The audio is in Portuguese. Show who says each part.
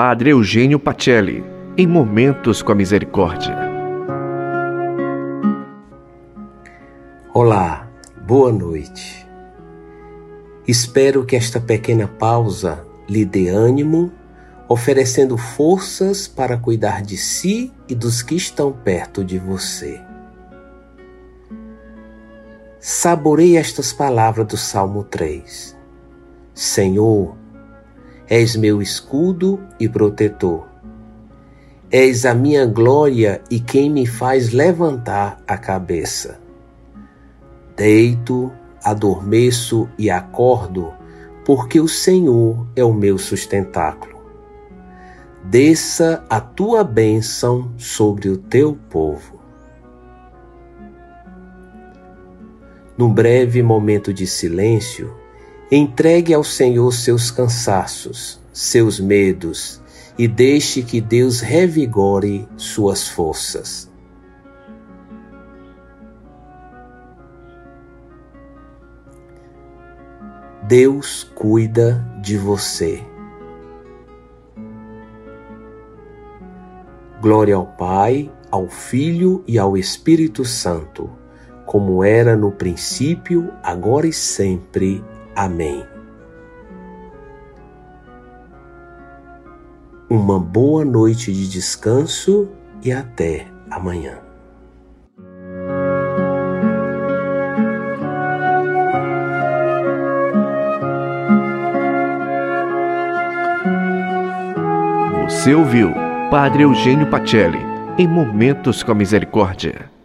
Speaker 1: Padre Eugênio Pacelli, em Momentos com a Misericórdia.
Speaker 2: Olá, boa noite. Espero que esta pequena pausa lhe dê ânimo, oferecendo forças para cuidar de si e dos que estão perto de você. Saborei estas palavras do Salmo 3. Senhor, és meu escudo e protetor. És a minha glória e quem me faz levantar a cabeça. Deito, adormeço e acordo, porque o Senhor é o meu sustentáculo. Desça a tua bênção sobre o teu povo. Num breve momento de silêncio, Entregue ao Senhor seus cansaços, seus medos e deixe que Deus revigore suas forças. Deus cuida de você. Glória ao Pai, ao Filho e ao Espírito Santo, como era no princípio, agora e sempre. Amém. Uma boa noite de descanso e até amanhã.
Speaker 1: Você ouviu Padre Eugênio Pacelli em Momentos com a Misericórdia.